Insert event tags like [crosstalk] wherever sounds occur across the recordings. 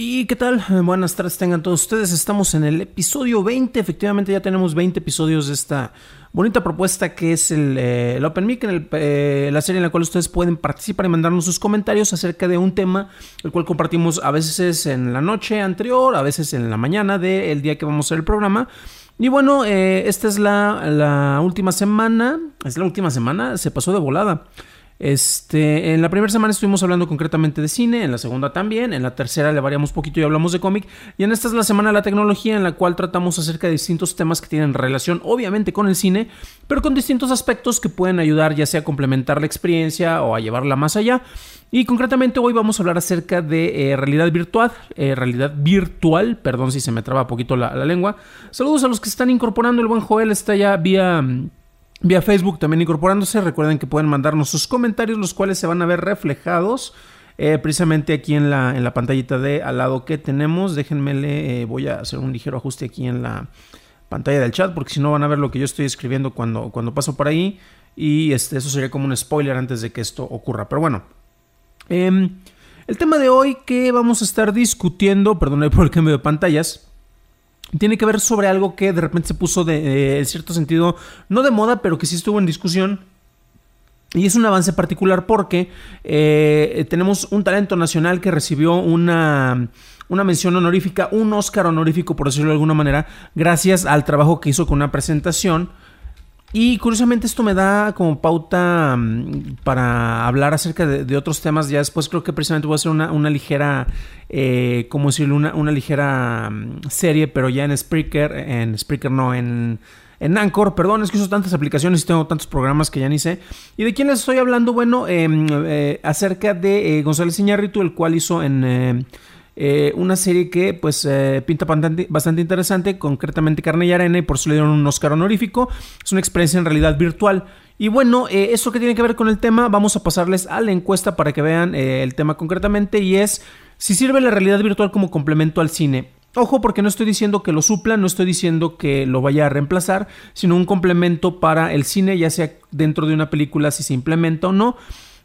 ¿Y qué tal? Eh, Buenas tardes tengan todos ustedes. Estamos en el episodio 20. Efectivamente ya tenemos 20 episodios de esta bonita propuesta que es el, eh, Open Mic, en el, eh, la serie en la cual ustedes pueden participar y mandarnos sus comentarios acerca de un tema, el cual compartimos a veces en la noche anterior, a veces en la mañana del día que vamos a hacer el programa. Y bueno, esta es la última semana. Es la última semana, se pasó de volada. Este, en la primera semana estuvimos hablando concretamente de cine, en la segunda también, en la tercera le variamos poquito y hablamos de cómic, y en esta es la semana de la tecnología en la cual tratamos acerca de distintos temas que tienen relación obviamente con el cine, pero con distintos aspectos que pueden ayudar ya sea a complementar la experiencia o a llevarla más allá. Y concretamente hoy vamos a hablar acerca de eh, realidad virtual, eh, realidad virtual, perdón si se me traba poquito la, la lengua. Saludos a los que están incorporando, el buen Joel está ya vía vía Facebook también incorporándose. Recuerden que pueden mandarnos sus comentarios, los cuales se van a ver reflejados eh, precisamente aquí en la, en la pantallita de al lado que tenemos. Déjenme, eh, voy a hacer un ligero ajuste aquí en la pantalla del chat, porque si no van a ver lo que yo estoy escribiendo cuando, cuando paso por ahí. Y este, eso sería como un spoiler antes de que esto ocurra. Pero bueno. Em, el tema de hoy que vamos a estar discutiendo, perdón [laughs] por el cambio de pantallas, tiene que ver sobre algo que de repente se puso de, eh, en cierto sentido, no de moda, pero que sí estuvo en discusión. Y es un avance particular porque eh, tenemos un talento nacional que recibió una, una mención honorífica, un Oscar honorífico, por decirlo de alguna manera, gracias al trabajo que hizo con una presentación y curiosamente esto me da como pauta mm, para hablar acerca de, otros temas. Ya después creo que precisamente voy a hacer una, una ligera, eh, ¿cómo decirlo? Una, una ligera mm, serie, pero ya en Spreaker, en Spreaker no, en, en Anchor. Perdón, es que uso tantas aplicaciones y tengo tantos programas que ya ni sé. ¿Y de quién les estoy hablando? Bueno, em, eh, acerca de eh, González Iñárritu, el cual hizo en eh, una serie que pues eh, pinta bastante, interesante, concretamente Carne y Arena, y por eso le dieron un Oscar honorífico. Es una experiencia en realidad virtual. Y bueno, eh, eso que tiene que ver con el tema, vamos a pasarles a la encuesta para que vean el tema concretamente y es si sirve la realidad virtual como complemento al cine. Ojo porque no estoy diciendo que lo supla, no estoy diciendo que lo vaya a reemplazar, sino un complemento para el cine, ya sea dentro de una película si se implementa o no.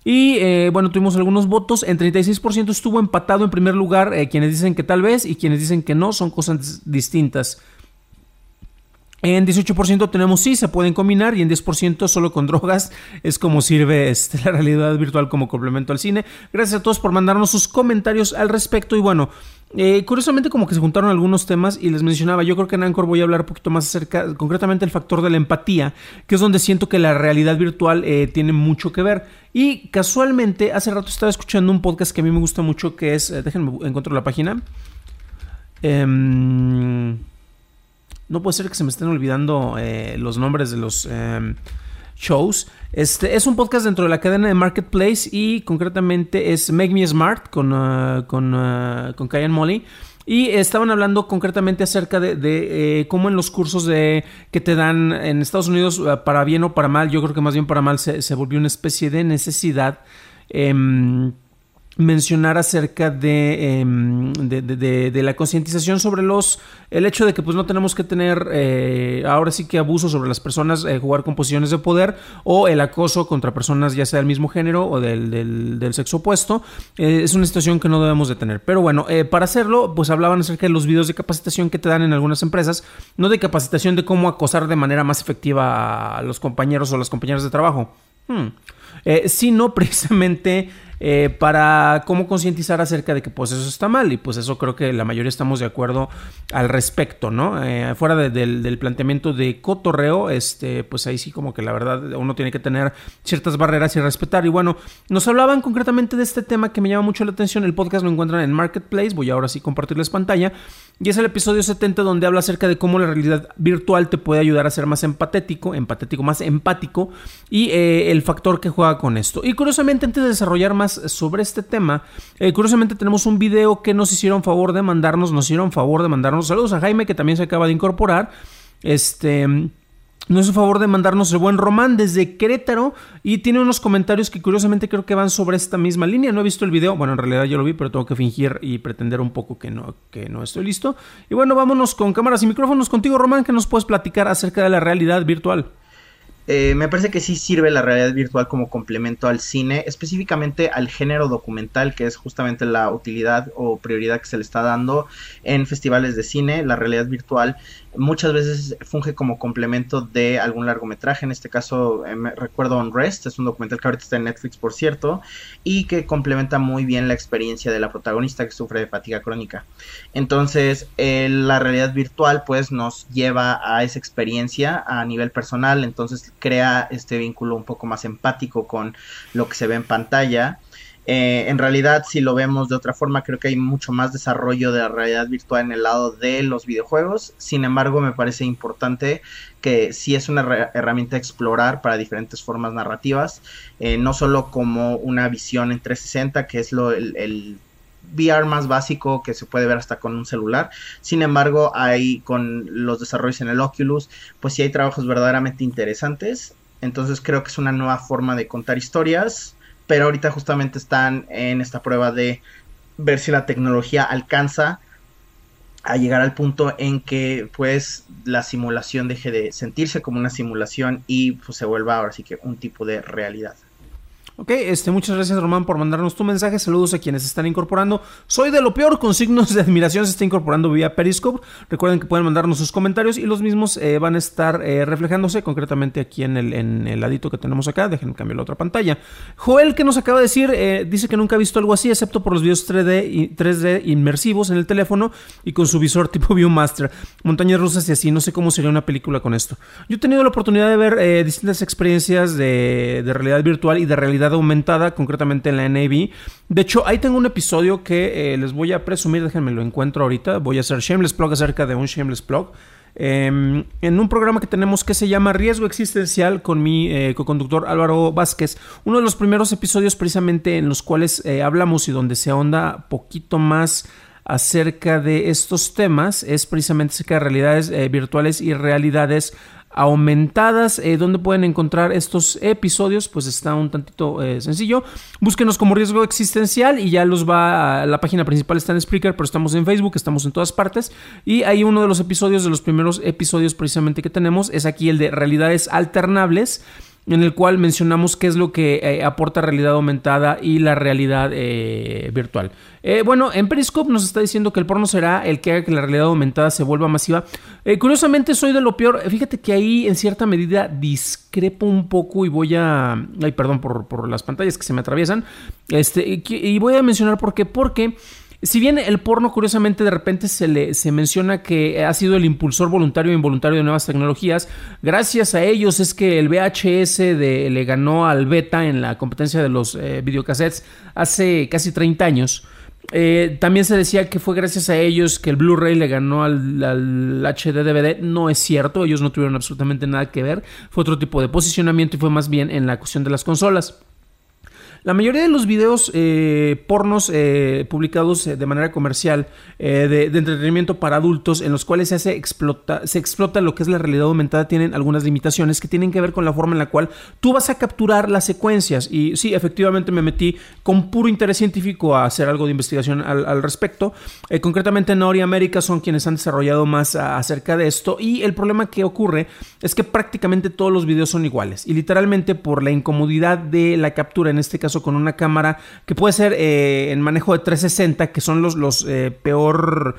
Y eh, bueno, tuvimos algunos votos. En 36% estuvo empatado en primer lugar eh, quienes dicen que tal vez y quienes dicen que no, son cosas distintas. En 18% tenemos sí, se pueden combinar y en 10% solo con drogas es como sirve este, la realidad virtual como complemento al cine. Gracias a todos por mandarnos sus comentarios al respecto y bueno, eh, curiosamente como que se juntaron algunos temas y les mencionaba, yo creo que en Anchor voy a hablar un poquito más acerca, concretamente el factor de la empatía, que es donde siento que la realidad virtual eh, tiene mucho que ver. Y casualmente, hace rato estaba escuchando un podcast que a mí me gusta mucho, que es, eh, déjenme encuentro la página. Em, no puede ser que se me estén olvidando los nombres de los em, shows. Este es un podcast dentro de la cadena de Marketplace y concretamente es Make Me Smart con, uh, con, Kyan Molly. Y estaban hablando concretamente acerca de, eh, cómo en los cursos de, que te dan en Estados Unidos, para bien o para mal, yo creo que más bien para mal, se, se volvió una especie de necesidad. Em, mencionar acerca em, de, de, de, la concientización sobre los el hecho de que pues no tenemos que tener eh, ahora sí que abuso sobre las personas eh, jugar con posiciones de poder o el acoso contra personas ya sea del mismo género o del, del, sexo opuesto eh, es una situación que no debemos de tener pero bueno para hacerlo pues hablaban acerca de los videos de capacitación que te dan en algunas empresas no de capacitación de cómo acosar de manera más efectiva a los compañeros o las compañeras de trabajo hmm. sino [laughs] precisamente eh, para cómo concientizar acerca de que pues eso está mal y pues eso creo que la mayoría estamos de acuerdo al respecto, ¿no? Eh, fuera del, planteamiento de cotorreo, este, pues ahí sí como que la verdad uno tiene que tener ciertas barreras y respetar. Y bueno, nos hablaban concretamente de este tema que me llama mucho la atención. El podcast lo encuentran en Marketplace, voy ahora sí compartirles pantalla. Y es el episodio 70 donde habla acerca de cómo la realidad virtual te puede ayudar a ser más empatético, empatético, más empático y eh, el factor que juega con esto. Y curiosamente, antes de desarrollar más sobre este tema, eh, curiosamente tenemos un video que nos hicieron favor de mandarnos, nos hicieron favor de mandarnos. Saludos a Jaime que también se acaba de incorporar. Este no es a favor de mandarnos el buen Román desde Querétaro y tiene unos comentarios que curiosamente creo que van sobre esta misma línea. No he visto el video, bueno, en realidad yo lo vi, pero tengo que fingir y pretender un poco que no, que no estoy listo. Y bueno, vámonos con cámaras y micrófonos contigo, Román, que nos puedes platicar acerca de la realidad virtual. Eh, me parece que sí sirve la realidad virtual como complemento al cine, específicamente al género documental, que es justamente la utilidad o prioridad que se le está dando en festivales de cine. La realidad virtual muchas veces funge como complemento de algún largometraje. En este caso, eh, recuerdo Unrest, es un documental que ahorita está en Netflix, por cierto, y que complementa muy bien la experiencia de la protagonista que sufre de fatiga crónica. Entonces, la realidad virtual, pues, nos lleva a esa experiencia a nivel personal, entonces crea este vínculo un poco más empático con lo que se ve en pantalla eh, en realidad, si lo vemos de otra forma, creo que hay mucho más desarrollo de la realidad virtual en el lado de los videojuegos. Sin embargo, me parece importante que sí es una herramienta a explorar para diferentes formas narrativas, eh, no solo como una visión en 360, que es lo, el, VR más básico que se puede ver hasta con un celular. Sin embargo, hay con los desarrollos en el Oculus, pues sí hay trabajos verdaderamente interesantes. Entonces creo que es una nueva forma de contar historias pero ahorita justamente están en esta prueba de ver si la tecnología alcanza a llegar al punto en que pues la simulación deje de sentirse como una simulación y pues se vuelva ahora sí que un tipo de realidad. Ok, este, muchas gracias Román por mandarnos tu mensaje. Saludos a quienes están incorporando. Soy de lo peor, con signos de admiración se está incorporando vía Periscope. Recuerden que pueden mandarnos sus comentarios y los mismos eh, van a estar eh, reflejándose concretamente aquí en el, en el ladito que tenemos acá. Déjenme cambiar la otra pantalla. Joel, que nos acaba de decir, eh, dice que nunca ha visto algo así, excepto por los videos 3D, y 3D inmersivos en el teléfono y con su visor tipo Viewmaster. Montañas rusas y así. No sé cómo sería una película con esto. Yo he tenido la oportunidad de ver distintas experiencias de, de realidad virtual y de realidad aumentada, concretamente en la NAV. De hecho, ahí tengo un episodio que eh, les voy a presumir, déjenme lo encuentro ahorita. Voy a hacer Shameless Plug acerca de un Shameless Plug. Em, en un programa que tenemos que se llama Riesgo Existencial con mi eh, co-conductor Álvaro Vázquez, uno de los primeros episodios precisamente en los cuales eh, hablamos y donde se ahonda poquito más acerca de estos temas es precisamente acerca de realidades virtuales y realidades aumentadas. Eh, donde pueden encontrar estos episodios? Pues está un tantito eh, sencillo. Búsquenos como riesgo existencial y ya los va a la página principal está en Spreaker, pero estamos en Facebook, estamos en todas partes. Y hay uno de los episodios, de los primeros episodios precisamente que tenemos, es aquí el de realidades alternables en el cual mencionamos qué es lo que eh, aporta realidad aumentada y la realidad eh, virtual. Eh, bueno, en Periscope nos está diciendo que el porno será el que haga que la realidad aumentada se vuelva masiva. curiosamente soy de lo peor. Fíjate que ahí en cierta medida discrepo un poco y voy a... Ay, perdón por, por las pantallas que se me atraviesan. Este, y voy a mencionar por qué. Porque... Si bien el porno, curiosamente, de repente se le se menciona que ha sido el impulsor voluntario e involuntario de nuevas tecnologías, gracias a ellos es que el VHS de, le ganó al beta en la competencia de los eh, videocassettes hace casi 30 años. Eh, también se decía que fue gracias a ellos que el Blu-ray le ganó al, al, HD DVD. No es cierto, ellos no tuvieron absolutamente nada que ver. Fue otro tipo de posicionamiento y fue más bien en la cuestión de las consolas. La mayoría de los videos eh, pornos eh, publicados eh, de manera comercial de, entretenimiento para adultos en los cuales se, hace explota, se explota lo que es la realidad aumentada tienen algunas limitaciones que tienen que ver con la forma en la cual tú vas a capturar las secuencias. Y sí, efectivamente me metí con puro interés científico a hacer algo de investigación al, respecto. concretamente Nori América son quienes han desarrollado más acerca de esto y el problema que ocurre es que prácticamente todos los videos son iguales y literalmente por la incomodidad de la captura en este caso con una cámara que puede ser eh, en manejo de 360, que son los, los eh, peor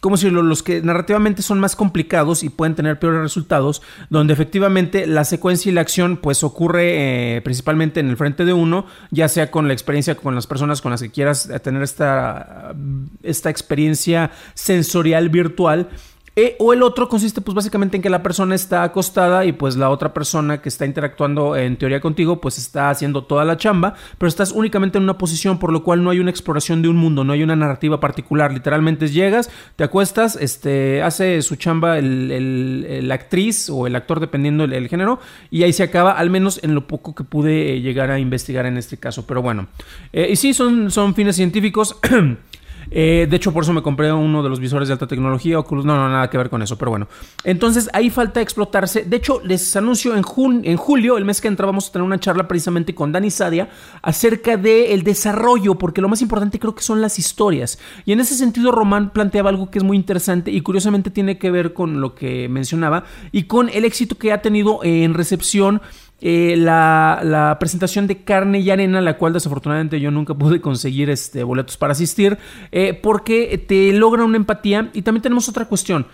como si los que narrativamente son más complicados y pueden tener peores resultados, donde efectivamente la secuencia y la acción pues ocurre eh, principalmente en el frente de uno, ya sea con la experiencia con las personas con las que quieras tener esta, esta experiencia sensorial virtual e, o el otro consiste pues básicamente en que la persona está acostada y pues la otra persona que está interactuando en teoría contigo pues está haciendo toda la chamba, pero estás únicamente en una posición por lo cual no hay una exploración de un mundo, no hay una narrativa particular, literalmente llegas, te acuestas, este, hace su chamba el, actriz o el actor dependiendo del género y ahí se acaba, al menos en lo poco que pude llegar a investigar en este caso, pero bueno, eh, y sí, son, son fines científicos. [clears throat] Eh, de hecho, por eso me compré uno de los visores de alta tecnología, Oculus. No, no, nada que ver con eso, pero bueno. Entonces, ahí falta explotarse. De hecho, les anuncio en, en julio, el mes que entra, vamos a tener una charla precisamente con Dani Sadia acerca del desarrollo, porque lo más importante creo que son las historias. Y en ese sentido, Román planteaba algo que es muy interesante y curiosamente tiene que ver con lo que mencionaba y con el éxito que ha tenido en recepción eh, la, presentación de Carne y Arena, la cual desafortunadamente yo nunca pude conseguir este, boletos para asistir, eh, porque te logra una empatía. Y también tenemos otra cuestión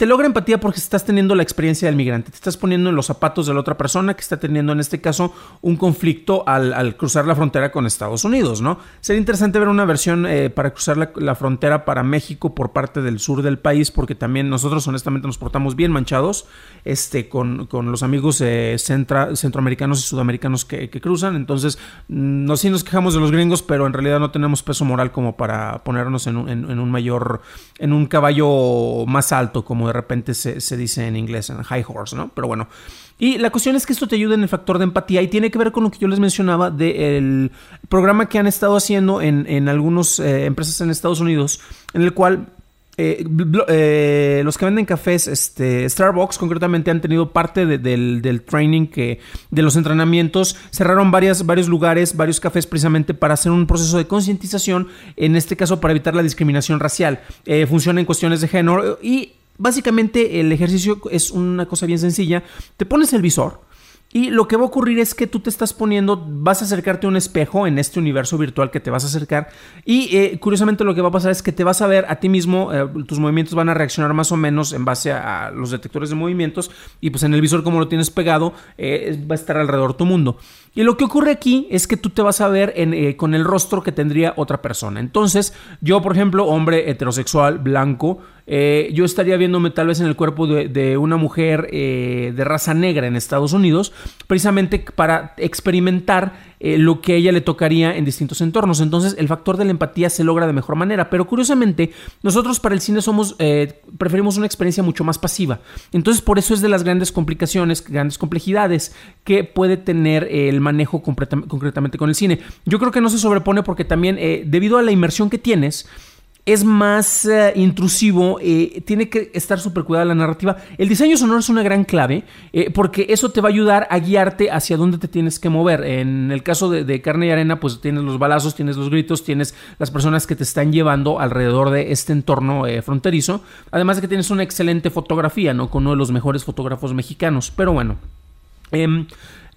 te logra empatía porque estás teniendo la experiencia del migrante, te estás poniendo en los zapatos de la otra persona que está teniendo en este caso un conflicto al, cruzar la frontera con Estados Unidos, ¿no? Sería interesante ver una versión eh, para cruzar la, frontera para México por parte del sur del país, porque también nosotros honestamente nos portamos bien manchados este, con, los amigos eh, centroamericanos y sudamericanos que, cruzan, entonces no sí nos quejamos de los gringos, pero en realidad no tenemos peso moral como para ponernos en un, en un mayor, en un caballo más alto como de repente se, dice en inglés, en high horse, ¿no? Pero bueno. Y la cuestión es que esto te ayuda en el factor de empatía y tiene que ver con lo que yo les mencionaba del programa que han estado haciendo en, en algunas eh, empresas en Estados Unidos, en el cual eh, eh, los que venden cafés, este, Starbucks concretamente han tenido parte del, training que, de los entrenamientos. Cerraron varias, varios lugares, varios cafés precisamente para hacer un proceso de concientización, en este caso para evitar la discriminación racial. funciona en cuestiones de género y Básicamente el ejercicio es una cosa bien sencilla. Te pones el visor, y lo que va a ocurrir es que tú te estás poniendo, vas a acercarte a un espejo en este universo virtual que te vas a acercar y eh, curiosamente lo que va a pasar es que te vas a ver a ti mismo, eh, tus movimientos van a reaccionar más o menos en base a, los detectores de movimientos y pues en el visor como lo tienes pegado eh, va a estar alrededor tu mundo. Y lo que ocurre aquí es que tú te vas a ver con el rostro que tendría otra persona. Entonces yo por ejemplo, hombre heterosexual, blanco, yo estaría viéndome tal vez en el cuerpo de, una mujer de raza negra en Estados Unidos precisamente para experimentar eh, lo que a ella le tocaría en distintos entornos. Entonces el factor de la empatía se logra de mejor manera. Pero curiosamente, nosotros para el cine somos, eh, preferimos una experiencia mucho más pasiva. Entonces por eso es de las grandes complicaciones, grandes complejidades que puede tener el manejo concretamente con el cine. Yo creo que no se sobrepone porque también eh, debido a la inmersión que tienes, es más eh, intrusivo, eh, tiene que estar súper cuidada la narrativa. El diseño sonoro es una gran clave eh, porque eso te va a ayudar a guiarte hacia dónde te tienes que mover. En el caso de, Carne y Arena, pues tienes los balazos, tienes los gritos, tienes las personas que te están llevando alrededor de este entorno fronterizo. Además de que tienes una excelente fotografía, ¿no? Con uno de los mejores fotógrafos mexicanos. Pero bueno.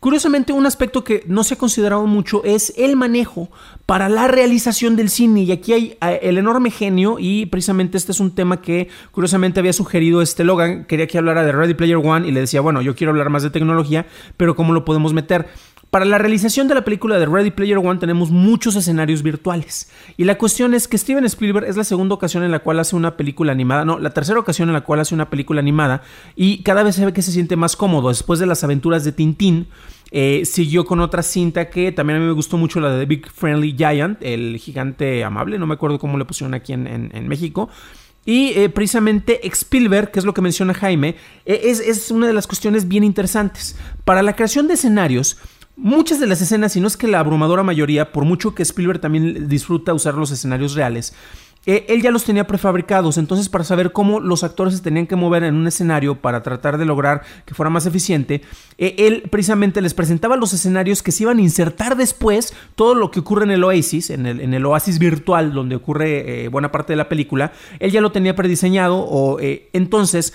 Curiosamente, un aspecto que no se ha considerado mucho es el manejo para la realización del cine. Y aquí hay el enorme genio, y precisamente este es un tema que curiosamente había sugerido este Logan. Quería que hablara de Ready Player One y le decía, bueno, yo quiero hablar más de tecnología, pero ¿cómo lo podemos meter? Para la realización de la película de Ready Player One tenemos muchos escenarios virtuales. Y la cuestión es que Steven Spielberg es la segunda ocasión en la cual hace una película animada, no, la tercera ocasión en la cual hace una película animada y cada vez se ve que se siente más cómodo. Después de las aventuras de Tintín, eh, siguió con otra cinta que también a mí me gustó mucho, la de Big Friendly Giant, el gigante amable, no me acuerdo cómo le pusieron aquí en, México. Y eh, precisamente Spielberg, que es lo que menciona Jaime, eh, es, es, una de las cuestiones bien interesantes. Para la creación de escenarios, Muchas de las escenas, y no es que la abrumadora mayoría, por mucho que Spielberg también disfruta usar los escenarios reales, eh, él ya los tenía prefabricados, entonces para saber cómo los actores se tenían que mover en un escenario para tratar de lograr que fuera más eficiente, eh, él precisamente les presentaba los escenarios que se iban a insertar después, todo lo que ocurre en el Oasis, en el, en el Oasis virtual donde ocurre eh, buena parte de la película, él ya lo tenía prediseñado o entonces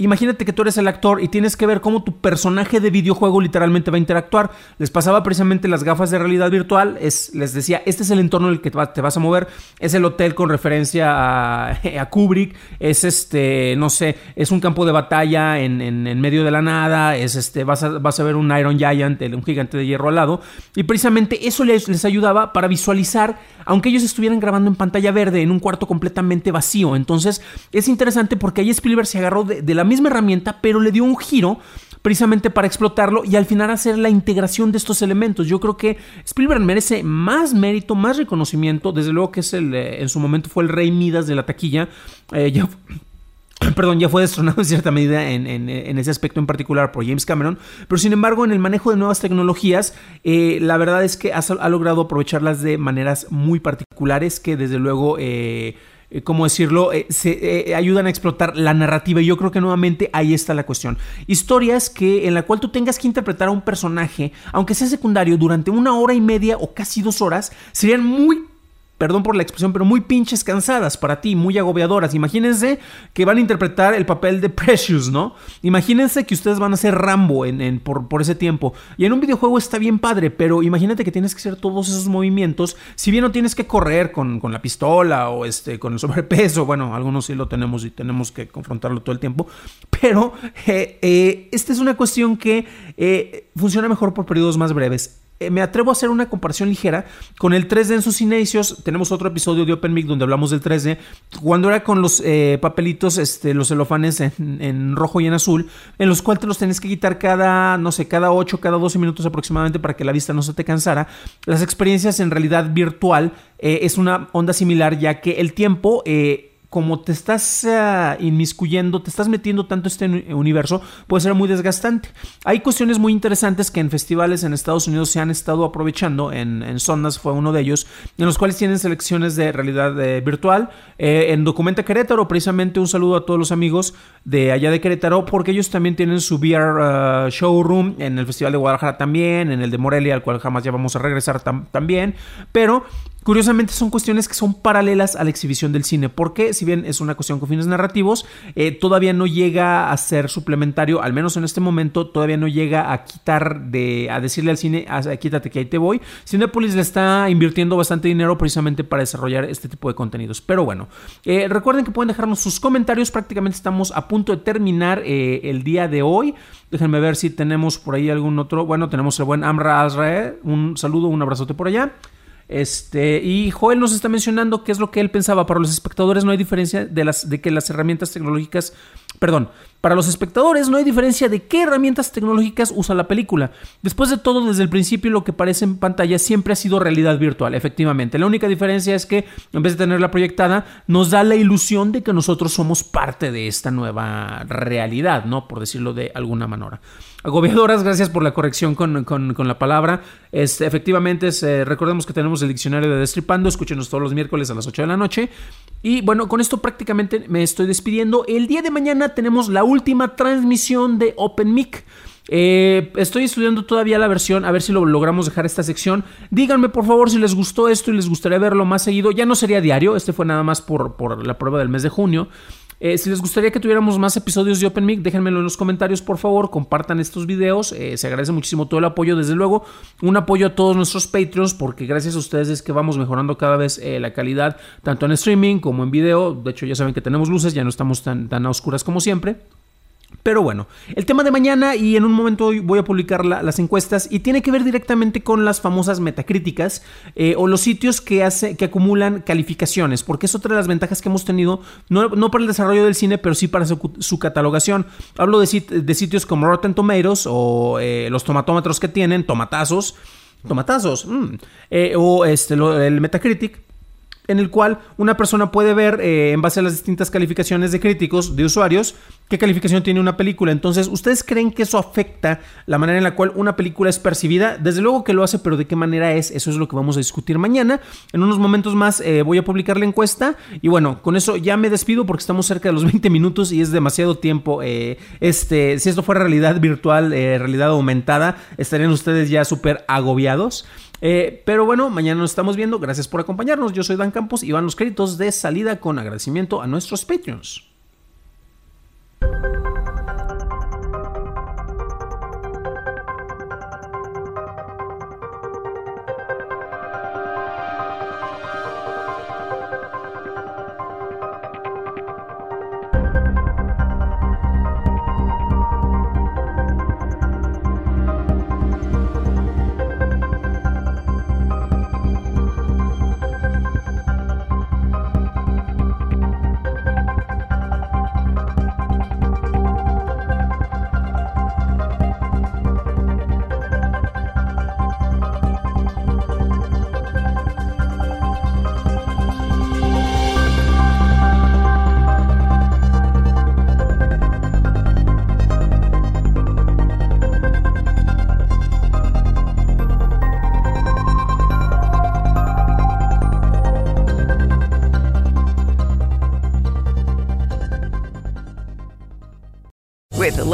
Imagínate que tú eres el actor y tienes que ver cómo tu personaje de videojuego literalmente va a interactuar. Les pasaba precisamente las gafas de realidad virtual. Es, les decía, este es el entorno en el que te vas a mover. Es el hotel con referencia [laughs] a, Kubrick. Es este, no sé, es un campo de batalla en, medio de la nada. Es este, vas a, vas a ver un Iron Giant, un gigante de hierro al lado. Y precisamente eso les, les ayudaba para visualizar, aunque ellos estuvieran grabando en pantalla verde, en un cuarto completamente vacío. Entonces, es interesante porque ahí Spielberg se agarró de, de la misma herramienta, pero le dio un giro precisamente para explotarlo y al final hacer la integración de estos elementos. Yo creo que Spielberg merece más mérito, más reconocimiento. Desde luego que es el, eh, en su momento fue el rey Midas de la taquilla. Eh, ya, [coughs] perdón, ya fue destronado en cierta medida en, ese aspecto en particular por James Cameron, pero sin embargo en el manejo de nuevas tecnologías, eh, la verdad es que ha, logrado aprovecharlas de maneras muy particulares que desde luego... ¿cómo decirlo? Eh, se eh, ayudan a explotar la narrativa y yo creo que nuevamente ahí está la cuestión. Historias que en la cual tú tengas que interpretar a un personaje, aunque sea secundario, durante una hora y media o casi dos horas, serían muy perdón por la expresión, pero muy pinches cansadas para ti, muy agobiadoras. Imagínense que van a interpretar el papel de Precious, ¿no? Imagínense que ustedes van a ser Rambo en, por, ese tiempo. Y en un videojuego está bien padre, pero imagínate que tienes que hacer todos esos movimientos. Si bien no tienes que correr con, la pistola o este, con el sobrepeso, bueno, algunos sí lo tenemos y tenemos que confrontarlo todo el tiempo. Pero eh, eh, esta es una cuestión que eh, funciona mejor por periodos más breves. Eh, me atrevo a hacer una comparación ligera con el 3D en sus inicios. Tenemos otro episodio de Open Mic donde hablamos del 3D. Cuando era con los eh, papelitos, este, los celofanes en, rojo y en azul, en los cuales te los tenés que quitar cada, no sé, cada 8, cada 12 minutos aproximadamente para que la vista no se te cansara. Las experiencias en realidad virtual eh, es una onda similar, ya que el tiempo como te estás eh, inmiscuyendo, te estás metiendo tanto este universo, puede ser muy desgastante. Hay cuestiones muy interesantes que en festivales en Estados Unidos se han estado aprovechando, en, en Sondas fue uno de ellos, en los cuales tienen selecciones de realidad eh, virtual. Eh, en Documenta Querétaro, precisamente un saludo a todos los amigos de allá de Querétaro, porque ellos también tienen su VR showroom, en el Festival de Guadalajara también, en el de Morelia, al cual jamás ya vamos a regresar también, pero Curiosamente son cuestiones que son paralelas a la exhibición del cine, porque si bien es una cuestión con fines narrativos, eh, todavía no llega a ser suplementario, al menos en este momento, todavía no llega a quitar de, a decirle al cine, ah, quítate que ahí te voy. Cinepolis le está invirtiendo bastante dinero precisamente para desarrollar este tipo de contenidos. Pero bueno, eh, recuerden que pueden dejarnos sus comentarios, prácticamente estamos a punto de terminar eh, el día de hoy. Déjenme ver si tenemos por ahí algún otro. Bueno, tenemos el buen Amra Azrael. Un saludo, un abrazote por allá. Este, y Joel nos está mencionando qué es lo que él pensaba. Para los espectadores no hay diferencia de, las, de que las herramientas tecnológicas, perdón, para los espectadores no hay diferencia de qué herramientas tecnológicas usa la película. Después de todo, desde el principio lo que parece en pantalla siempre ha sido realidad virtual, efectivamente. La única diferencia es que en vez de tenerla proyectada, nos da la ilusión de que nosotros somos parte de esta nueva realidad, ¿no? Por decirlo de alguna manera agobiadoras. Gracias por la corrección con, la palabra. Este, efectivamente, eh, recordemos que tenemos el diccionario de Destripando. Escúchenos todos los miércoles a las 8 de la noche. Y bueno, con esto prácticamente me estoy despidiendo. El día de mañana tenemos la última transmisión de Open Mic. Eh, estoy estudiando todavía la versión, a ver si lo logramos dejar esta sección. Díganme por favor si les gustó esto y les gustaría verlo más seguido. Ya no sería diario, este fue nada más por, por la prueba del mes de junio. Eh, si les gustaría que tuviéramos más episodios de Open Mic, déjenmelo en los comentarios, por favor. Compartan estos videos. Eh, se agradece muchísimo todo el apoyo. Desde luego, un apoyo a todos nuestros Patreons, porque gracias a ustedes es que vamos mejorando cada vez la calidad, tanto en streaming como en video. De hecho, ya saben que tenemos luces, ya no estamos tan, tan a oscuras como siempre. Pero bueno, el tema de mañana y en un momento voy a publicar las encuestas y tiene que ver directamente con las famosas metacríticas eh, o los sitios que, hace, que acumulan calificaciones, porque es otra de las ventajas que hemos tenido, no, para el desarrollo del cine, pero sí para su, catalogación. Hablo de, sitios como Rotten Tomatoes o eh, los tomatómetros que tienen, tomatazos, tomatazos, mm, eh, o este, el Metacritic en el cual una persona puede ver en base a las distintas calificaciones de críticos, de usuarios, qué calificación tiene una película. Entonces, ¿ustedes creen que eso afecta la manera en la cual una película es percibida? Desde luego que lo hace, pero ¿de qué manera es? Eso es lo que vamos a discutir mañana. En unos momentos más eh, voy a publicar la encuesta. Y bueno, con eso ya me despido porque estamos cerca de los [laughs] 20 minutos y es demasiado tiempo. Eh, este, si esto fuera realidad virtual, eh, realidad aumentada, estarían ustedes ya súper agobiados. Pero bueno, mañana nos estamos viendo. Gracias por acompañarnos. Yo soy Dan Campos y van los créditos de salida con agradecimiento a nuestros Patreons.